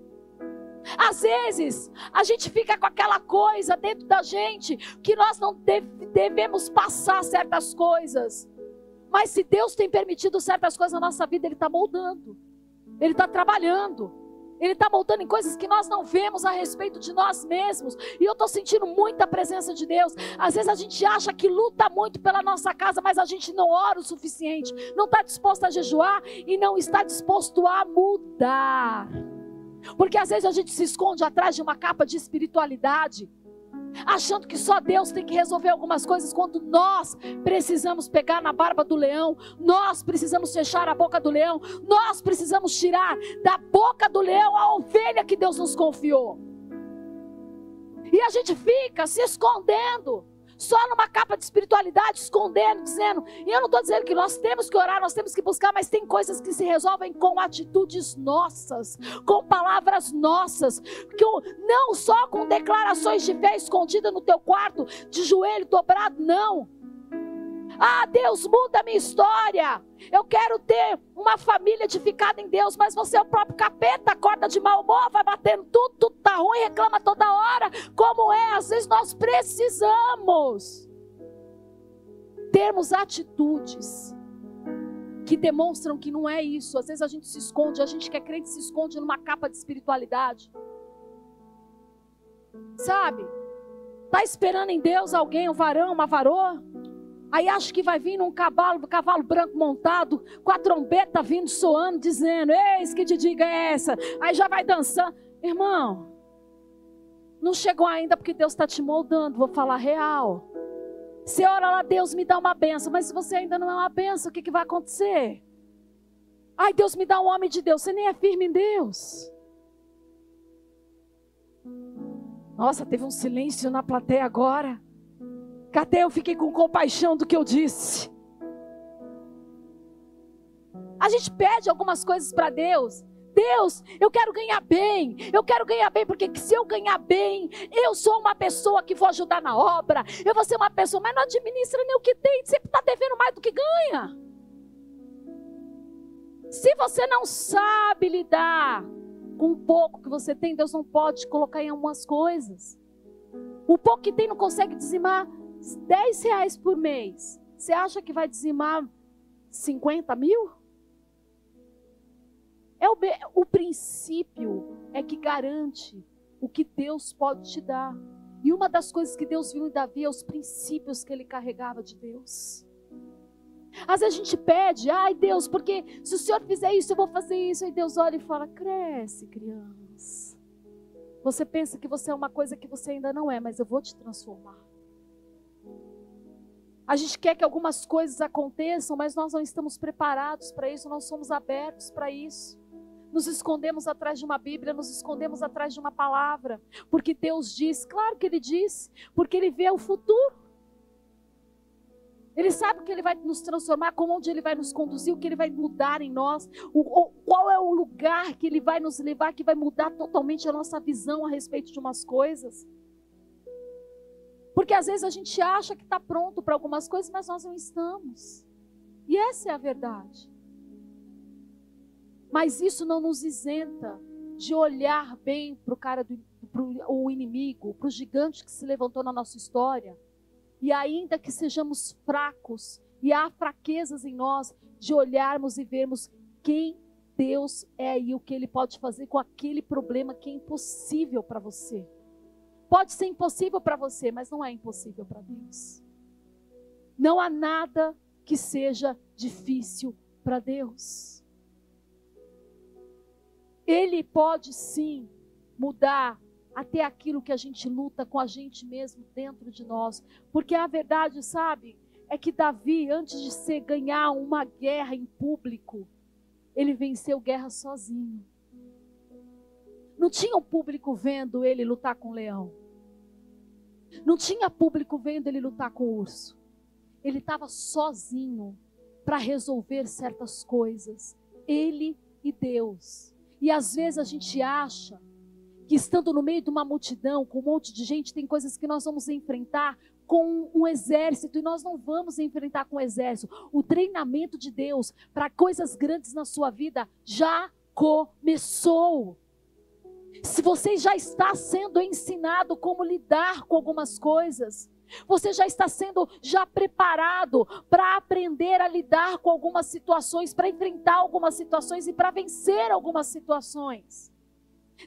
Às vezes, a gente fica com aquela coisa dentro da gente que nós não devemos passar certas coisas. Mas se Deus tem permitido certas coisas na nossa vida, Ele está moldando. Ele está trabalhando. Ele está moldando em coisas que nós não vemos a respeito de nós mesmos. E eu estou sentindo muita presença de Deus. Às vezes a gente acha que luta muito pela nossa casa, mas a gente não ora o suficiente. Não está disposto a jejuar e não está disposto a mudar. Porque às vezes a gente se esconde atrás de uma capa de espiritualidade achando que só Deus tem que resolver algumas coisas, quando nós precisamos pegar na barba do leão, nós precisamos fechar a boca do leão, nós precisamos tirar da boca do leão a ovelha que Deus nos confiou. E a gente fica se escondendo só numa capa de espiritualidade, escondendo, dizendo. E eu não estou dizendo que nós temos que orar, nós temos que buscar, mas tem coisas que se resolvem com atitudes nossas, com palavras nossas, que não só com declarações de fé escondida no teu quarto, de joelho dobrado, não. Ah, Deus muda a minha história. Eu quero ter uma família edificada em Deus, mas você é o próprio capeta, acorda de mau humor, vai batendo tudo, tudo tá ruim, reclama toda hora. Como é? Às vezes nós precisamos termos atitudes que demonstram que não é isso. Às vezes a gente se esconde, a gente que é crente se esconde numa capa de espiritualidade. Sabe? Tá esperando em Deus alguém, um varão, uma varoa? Aí acha que vai vir num cavalo, cavalo branco montado, com a trombeta vindo soando, dizendo: Eis que te diga é essa. Aí já vai dançando. Irmão, não chegou ainda porque Deus está te moldando. Vou falar real. Você ora lá, Deus me dá uma benção, mas se você ainda não é uma benção, o que, que vai acontecer? Ai, Deus me dá um homem de Deus, você nem é firme em Deus. Nossa, teve um silêncio na plateia agora. Até eu fiquei com compaixão do que eu disse. A gente pede algumas coisas para Deus. Deus, eu quero ganhar bem. Eu quero ganhar bem, porque se eu ganhar bem, eu sou uma pessoa que vou ajudar na obra. Eu vou ser uma pessoa, mas não administra nem o que tem, sempre está devendo mais do que ganha. Se você não sabe lidar com o pouco que você tem, Deus não pode colocar em algumas coisas. O pouco que tem não consegue dizimar 10 reais por mês. Você acha que vai dizimar 50 mil? É o, o princípio é que garante o que Deus pode te dar. E uma das coisas que Deus viu em Davi é os princípios que ele carregava de Deus. Às vezes a gente pede, ai Deus, porque se o Senhor fizer isso, eu vou fazer isso. Aí Deus olha e fala: cresce, criança. Você pensa que você é uma coisa que você ainda não é, mas eu vou te transformar. A gente quer que algumas coisas aconteçam, mas nós não estamos preparados para isso, não somos abertos para isso. Nos escondemos atrás de uma Bíblia, nos escondemos atrás de uma palavra, porque Deus diz, claro que Ele diz, porque Ele vê o futuro. Ele sabe que Ele vai nos transformar, como onde Ele vai nos conduzir, o que Ele vai mudar em nós, o, o, qual é o lugar que Ele vai nos levar, que vai mudar totalmente a nossa visão a respeito de umas coisas. Porque às vezes a gente acha que está pronto para algumas coisas, mas nós não estamos. E essa é a verdade. Mas isso não nos isenta de olhar bem para o cara do pro, inimigo, para o gigante que se levantou na nossa história e ainda que sejamos fracos e há fraquezas em nós, de olharmos e vermos quem Deus é e o que Ele pode fazer com aquele problema que é impossível para você. Pode ser impossível para você, mas não é impossível para Deus. Não há nada que seja difícil para Deus. Ele pode sim mudar até aquilo que a gente luta com a gente mesmo dentro de nós. Porque a verdade, sabe, é que Davi, antes de ser ganhar uma guerra em público, ele venceu guerra sozinho. Não tinha um público vendo ele lutar com o leão. Não tinha público vendo ele lutar com o urso. Ele estava sozinho para resolver certas coisas. Ele e Deus. E às vezes a gente acha que estando no meio de uma multidão, com um monte de gente, tem coisas que nós vamos enfrentar com um exército e nós não vamos enfrentar com o exército. O treinamento de Deus para coisas grandes na sua vida já começou. Se você já está sendo ensinado como lidar com algumas coisas, você já está sendo já preparado para aprender a lidar com algumas situações, para enfrentar algumas situações e para vencer algumas situações.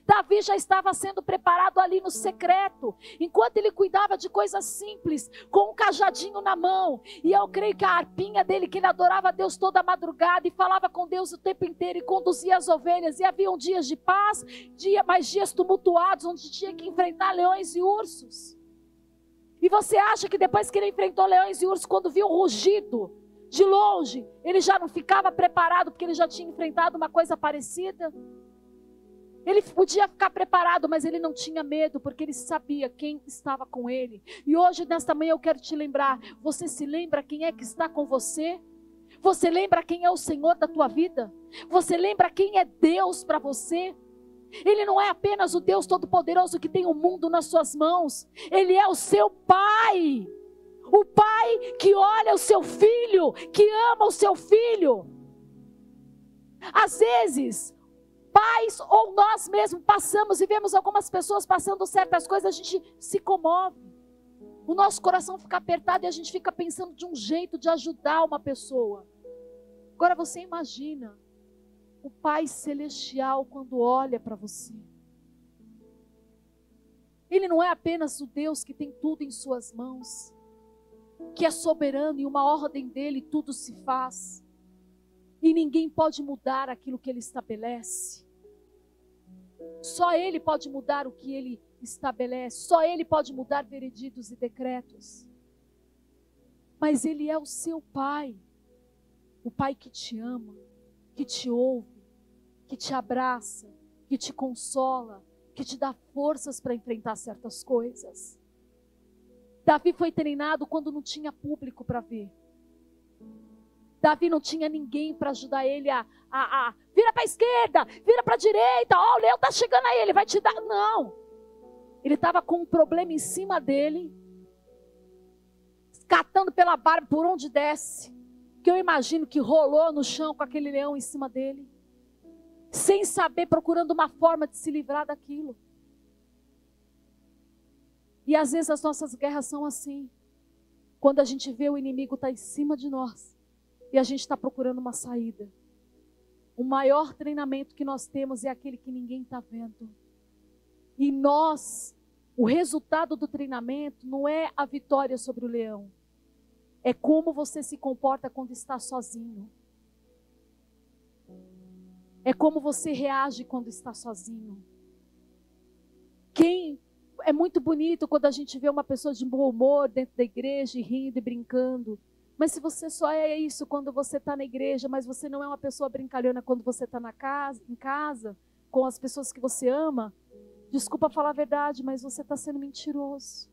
Davi já estava sendo preparado ali no secreto, enquanto ele cuidava de coisas simples, com um cajadinho na mão. E eu creio que a arpinha dele, que ele adorava Deus toda madrugada e falava com Deus o tempo inteiro e conduzia as ovelhas. E havia dias de paz, dia, mais dias tumultuados, onde tinha que enfrentar leões e ursos. E você acha que depois que ele enfrentou leões e ursos, quando viu o rugido de longe, ele já não ficava preparado porque ele já tinha enfrentado uma coisa parecida? Ele podia ficar preparado, mas ele não tinha medo, porque ele sabia quem estava com ele. E hoje, nesta manhã, eu quero te lembrar: você se lembra quem é que está com você? Você lembra quem é o Senhor da tua vida? Você lembra quem é Deus para você? Ele não é apenas o Deus Todo-Poderoso que tem o mundo nas suas mãos, Ele é o seu Pai. O pai que olha o seu filho, que ama o seu filho. Às vezes, pais ou nós mesmos passamos e vemos algumas pessoas passando certas coisas, a gente se comove. O nosso coração fica apertado e a gente fica pensando de um jeito de ajudar uma pessoa. Agora você imagina o Pai Celestial quando olha para você. Ele não é apenas o Deus que tem tudo em Suas mãos, que é soberano e uma ordem dele tudo se faz, e ninguém pode mudar aquilo que Ele estabelece. Só Ele pode mudar o que Ele estabelece, só Ele pode mudar vereditos e decretos. Mas Ele é o seu Pai, o Pai que te ama, que te ouve, que te abraça, que te consola, que te dá forças para enfrentar certas coisas. Davi foi treinado quando não tinha público para ver. Davi não tinha ninguém para ajudar ele a, a, a vira para a esquerda, vira para a direita, ó, oh, o leão está chegando aí, ele vai te dar. Não. Ele estava com um problema em cima dele, catando pela barba por onde desce, que eu imagino que rolou no chão com aquele leão em cima dele sem saber, procurando uma forma de se livrar daquilo. E às vezes as nossas guerras são assim. Quando a gente vê o inimigo estar tá em cima de nós e a gente está procurando uma saída. O maior treinamento que nós temos é aquele que ninguém está vendo. E nós, o resultado do treinamento não é a vitória sobre o leão, é como você se comporta quando está sozinho. É como você reage quando está sozinho. Quem é muito bonito quando a gente vê uma pessoa de bom humor dentro da igreja, rindo e brincando. Mas se você só é isso quando você está na igreja, mas você não é uma pessoa brincalhona quando você está na casa, em casa, com as pessoas que você ama, desculpa falar a verdade, mas você está sendo mentiroso.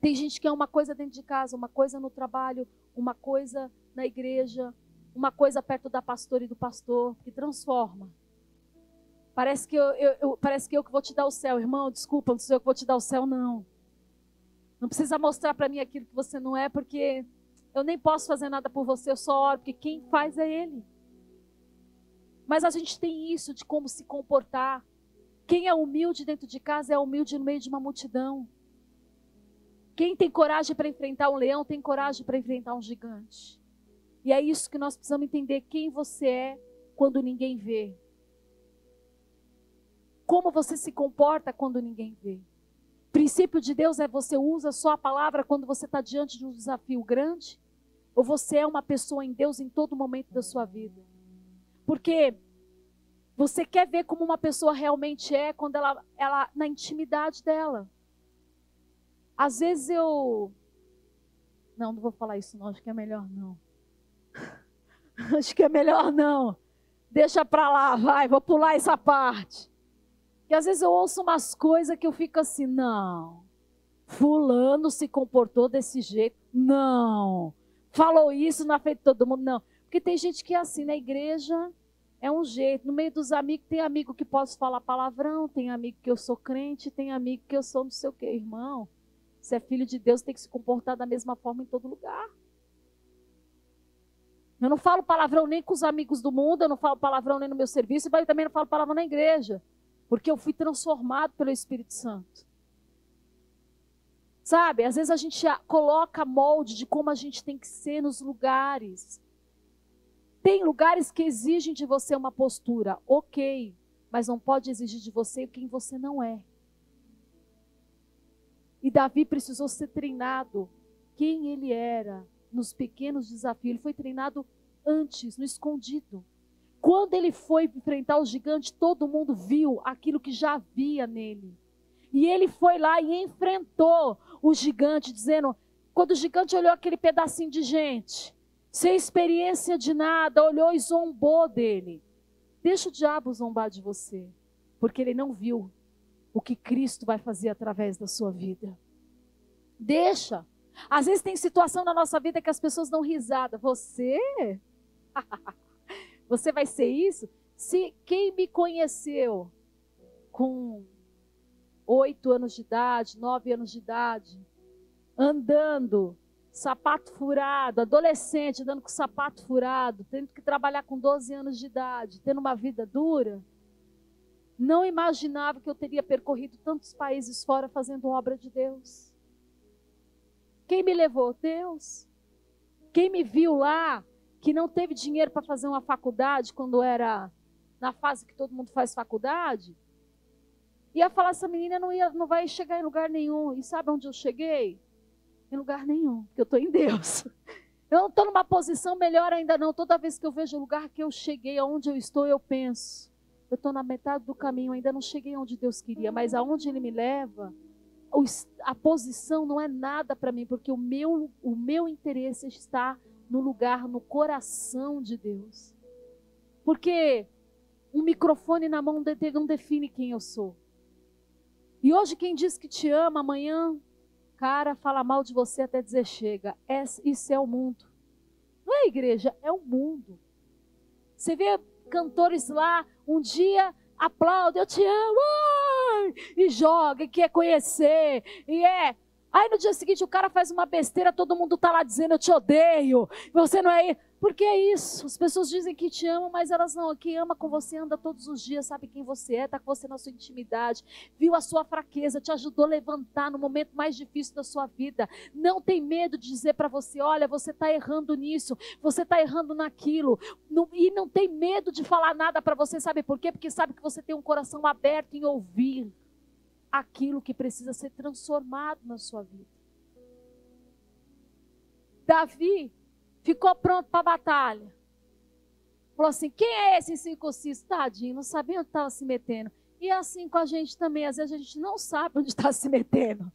Tem gente que é uma coisa dentro de casa, uma coisa no trabalho, uma coisa na igreja, uma coisa perto da pastora e do pastor que transforma. Parece que eu, eu, eu, parece que eu que vou te dar o céu, irmão. Desculpa, não sou eu que vou te dar o céu, não. Não precisa mostrar para mim aquilo que você não é, porque eu nem posso fazer nada por você, eu só oro, porque quem faz é Ele. Mas a gente tem isso de como se comportar. Quem é humilde dentro de casa é humilde no meio de uma multidão. Quem tem coragem para enfrentar um leão tem coragem para enfrentar um gigante. E é isso que nós precisamos entender quem você é quando ninguém vê. Como você se comporta quando ninguém vê. Princípio de Deus é você usa só a palavra quando você está diante de um desafio grande? Ou você é uma pessoa em Deus em todo momento da sua vida? Porque você quer ver como uma pessoa realmente é quando ela, ela na intimidade dela. Às vezes eu. Não, não vou falar isso, não, acho que é melhor não. Acho que é melhor não. Deixa para lá, vai, vou pular essa parte. E às vezes eu ouço umas coisas que eu fico assim, não. Fulano se comportou desse jeito. Não. Falou isso na frente de todo mundo. Não. Porque tem gente que é assim, na igreja é um jeito. No meio dos amigos, tem amigo que posso falar palavrão, tem amigo que eu sou crente, tem amigo que eu sou não sei o quê. Irmão, se é filho de Deus, tem que se comportar da mesma forma em todo lugar. Eu não falo palavrão nem com os amigos do mundo, eu não falo palavrão nem no meu serviço, e eu também não falo palavrão na igreja, porque eu fui transformado pelo Espírito Santo. Sabe, às vezes a gente coloca molde de como a gente tem que ser nos lugares. Tem lugares que exigem de você uma postura, ok, mas não pode exigir de você quem você não é. E Davi precisou ser treinado quem ele era, nos pequenos desafios. Ele foi treinado antes, no escondido. Quando ele foi enfrentar o gigante, todo mundo viu aquilo que já havia nele. E ele foi lá e enfrentou o gigante, dizendo: quando o gigante olhou aquele pedacinho de gente, sem experiência de nada, olhou e zombou dele. Deixa o diabo zombar de você, porque ele não viu o que Cristo vai fazer através da sua vida. Deixa. Às vezes tem situação na nossa vida que as pessoas dão risada. Você? Você vai ser isso? Se quem me conheceu com oito anos de idade, nove anos de idade, andando, sapato furado, adolescente andando com sapato furado, tendo que trabalhar com 12 anos de idade, tendo uma vida dura, não imaginava que eu teria percorrido tantos países fora fazendo obra de Deus. Quem me levou? Deus. Quem me viu lá, que não teve dinheiro para fazer uma faculdade quando era na fase que todo mundo faz faculdade, ia falar: essa menina não, ia, não vai chegar em lugar nenhum. E sabe onde eu cheguei? Em lugar nenhum, porque eu estou em Deus. Eu não estou numa posição melhor ainda não. Toda vez que eu vejo o lugar que eu cheguei, aonde eu estou, eu penso. Eu estou na metade do caminho, ainda não cheguei onde Deus queria, mas aonde Ele me leva, a posição não é nada para mim, porque o meu, o meu interesse está no lugar, no coração de Deus. Porque um microfone na mão não define quem eu sou. E hoje quem diz que te ama, amanhã, cara, fala mal de você até dizer chega. É, isso é o mundo. Não é a igreja, é o mundo. Você vê cantores lá, um dia aplaude, eu te amo, e joga, e quer conhecer, e é. Aí no dia seguinte o cara faz uma besteira, todo mundo tá lá dizendo eu te odeio, você não é. Porque é isso. As pessoas dizem que te amam, mas elas não. Quem ama com você anda todos os dias, sabe quem você é, está com você na sua intimidade, viu a sua fraqueza, te ajudou a levantar no momento mais difícil da sua vida. Não tem medo de dizer para você: olha, você está errando nisso, você está errando naquilo. e não tem medo de falar nada para você, sabe por quê? Porque sabe que você tem um coração aberto em ouvir aquilo que precisa ser transformado na sua vida. Davi ficou pronto para a batalha. Falou assim: quem é esse incircunciso? Tadinho, não sabia onde estava se metendo. E é assim com a gente também, às vezes a gente não sabe onde está se metendo.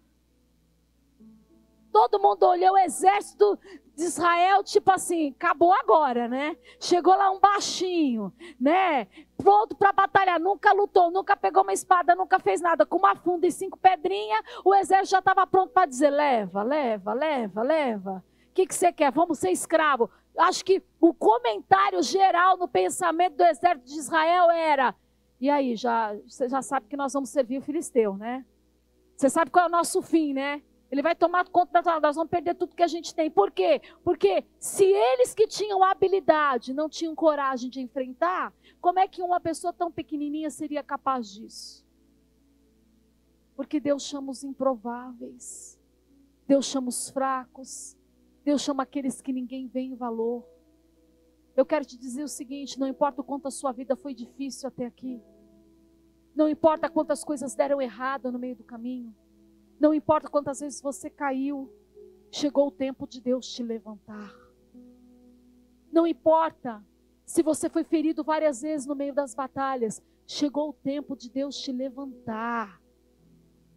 Todo mundo olhou o exército de Israel, tipo assim, acabou agora, né? Chegou lá um baixinho, né? Pronto para batalhar, nunca lutou, nunca pegou uma espada, nunca fez nada. Com uma funda e cinco pedrinhas, o exército já estava pronto para dizer: leva, leva, leva, leva que, que você quer? Vamos ser escravo. Acho que o comentário geral no pensamento do exército de Israel era: e aí, já, você já sabe que nós vamos servir o filisteu, né? Você sabe qual é o nosso fim, né? Ele vai tomar conta da nós vamos perder tudo que a gente tem. Por quê? Porque se eles que tinham habilidade não tinham coragem de enfrentar, como é que uma pessoa tão pequenininha seria capaz disso? Porque Deus chama os improváveis. Deus chama os fracos. Deus chama aqueles que ninguém vê em valor. Eu quero te dizer o seguinte: não importa o quanto a sua vida foi difícil até aqui, não importa quantas coisas deram errado no meio do caminho, não importa quantas vezes você caiu, chegou o tempo de Deus te levantar. Não importa se você foi ferido várias vezes no meio das batalhas, chegou o tempo de Deus te levantar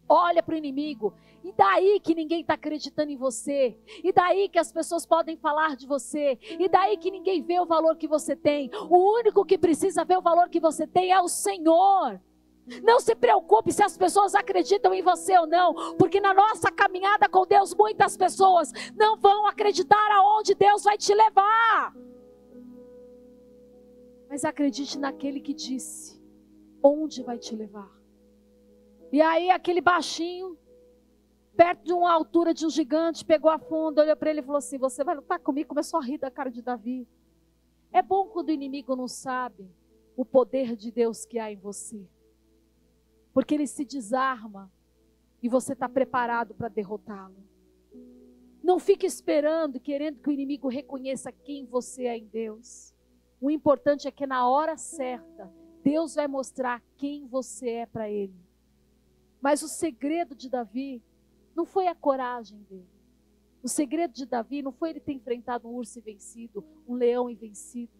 olha para o inimigo. E daí que ninguém está acreditando em você. E daí que as pessoas podem falar de você. E daí que ninguém vê o valor que você tem. O único que precisa ver o valor que você tem é o Senhor. Não se preocupe se as pessoas acreditam em você ou não, porque na nossa caminhada com Deus, muitas pessoas não vão acreditar aonde Deus vai te levar. Mas acredite naquele que disse onde vai te levar. E aí aquele baixinho, perto de uma altura de um gigante, pegou a fundo, olhou para ele e falou assim: Você vai lutar comigo? Começou a rir da cara de Davi. É bom quando o inimigo não sabe o poder de Deus que há em você. Porque ele se desarma e você está preparado para derrotá-lo. Não fique esperando, querendo que o inimigo reconheça quem você é em Deus. O importante é que na hora certa, Deus vai mostrar quem você é para ele. Mas o segredo de Davi não foi a coragem dele. O segredo de Davi não foi ele ter enfrentado um urso e vencido, um leão e vencido.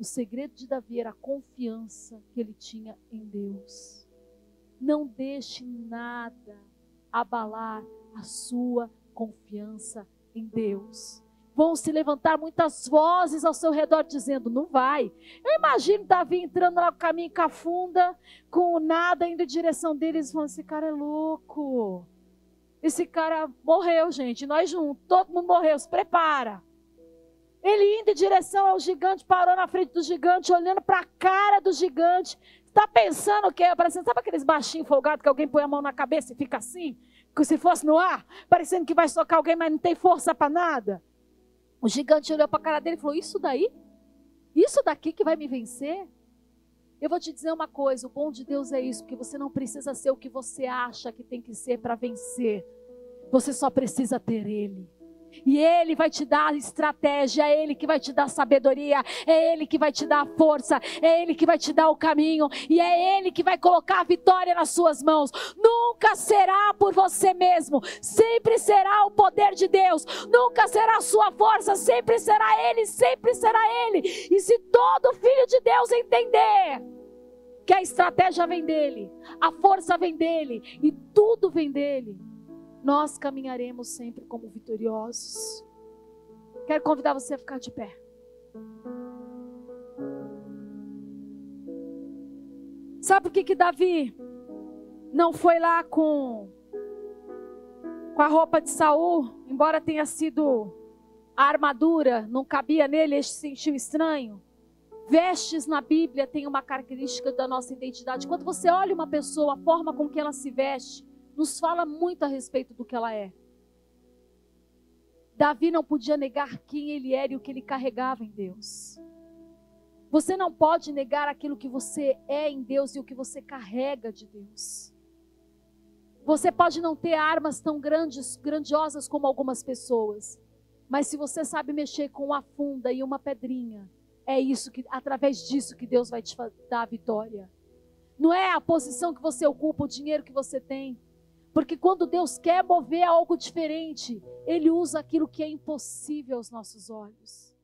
O segredo de Davi era a confiança que ele tinha em Deus. Não deixe nada abalar a sua confiança em Deus vão se levantar muitas vozes ao seu redor dizendo: não vai. Eu imagino Davi entrando lá no caminho cafunda, com nada indo em direção deles, falando: esse cara é louco. Esse cara morreu, gente. Nós juntos, todo mundo morreu, se prepara. Ele indo em direção ao gigante, parou na frente do gigante, olhando para a cara do gigante. Está pensando o quê? Parecendo, sabe aqueles baixinhos folgados que alguém põe a mão na cabeça e fica assim? se fosse no ar, parecendo que vai socar alguém, mas não tem força para nada. O gigante olhou para a cara dele e falou: Isso daí? Isso daqui que vai me vencer? Eu vou te dizer uma coisa: o bom de Deus é isso, que você não precisa ser o que você acha que tem que ser para vencer. Você só precisa ter Ele. E Ele vai te dar estratégia, é Ele que vai te dar sabedoria, é Ele que vai te dar força, é Ele que vai te dar o caminho, e é Ele que vai colocar a vitória nas suas mãos. Nunca será por você mesmo, sempre será o poder de Deus, nunca será a sua força, sempre será Ele, sempre será Ele. E se todo filho de Deus entender que a estratégia vem dele, a força vem dele, e tudo vem dele nós caminharemos sempre como vitoriosos. Quero convidar você a ficar de pé. Sabe por que que Davi não foi lá com com a roupa de Saul, embora tenha sido a armadura, não cabia nele, ele se sentiu estranho? Vestes na Bíblia tem uma característica da nossa identidade. Quando você olha uma pessoa, a forma com que ela se veste, nos fala muito a respeito do que ela é. Davi não podia negar quem ele era e o que ele carregava em Deus. Você não pode negar aquilo que você é em Deus e o que você carrega de Deus. Você pode não ter armas tão grandes, grandiosas como algumas pessoas, mas se você sabe mexer com uma funda e uma pedrinha, é isso que através disso que Deus vai te dar a vitória. Não é a posição que você ocupa, o dinheiro que você tem, porque quando Deus quer mover algo diferente, Ele usa aquilo que é impossível aos nossos olhos.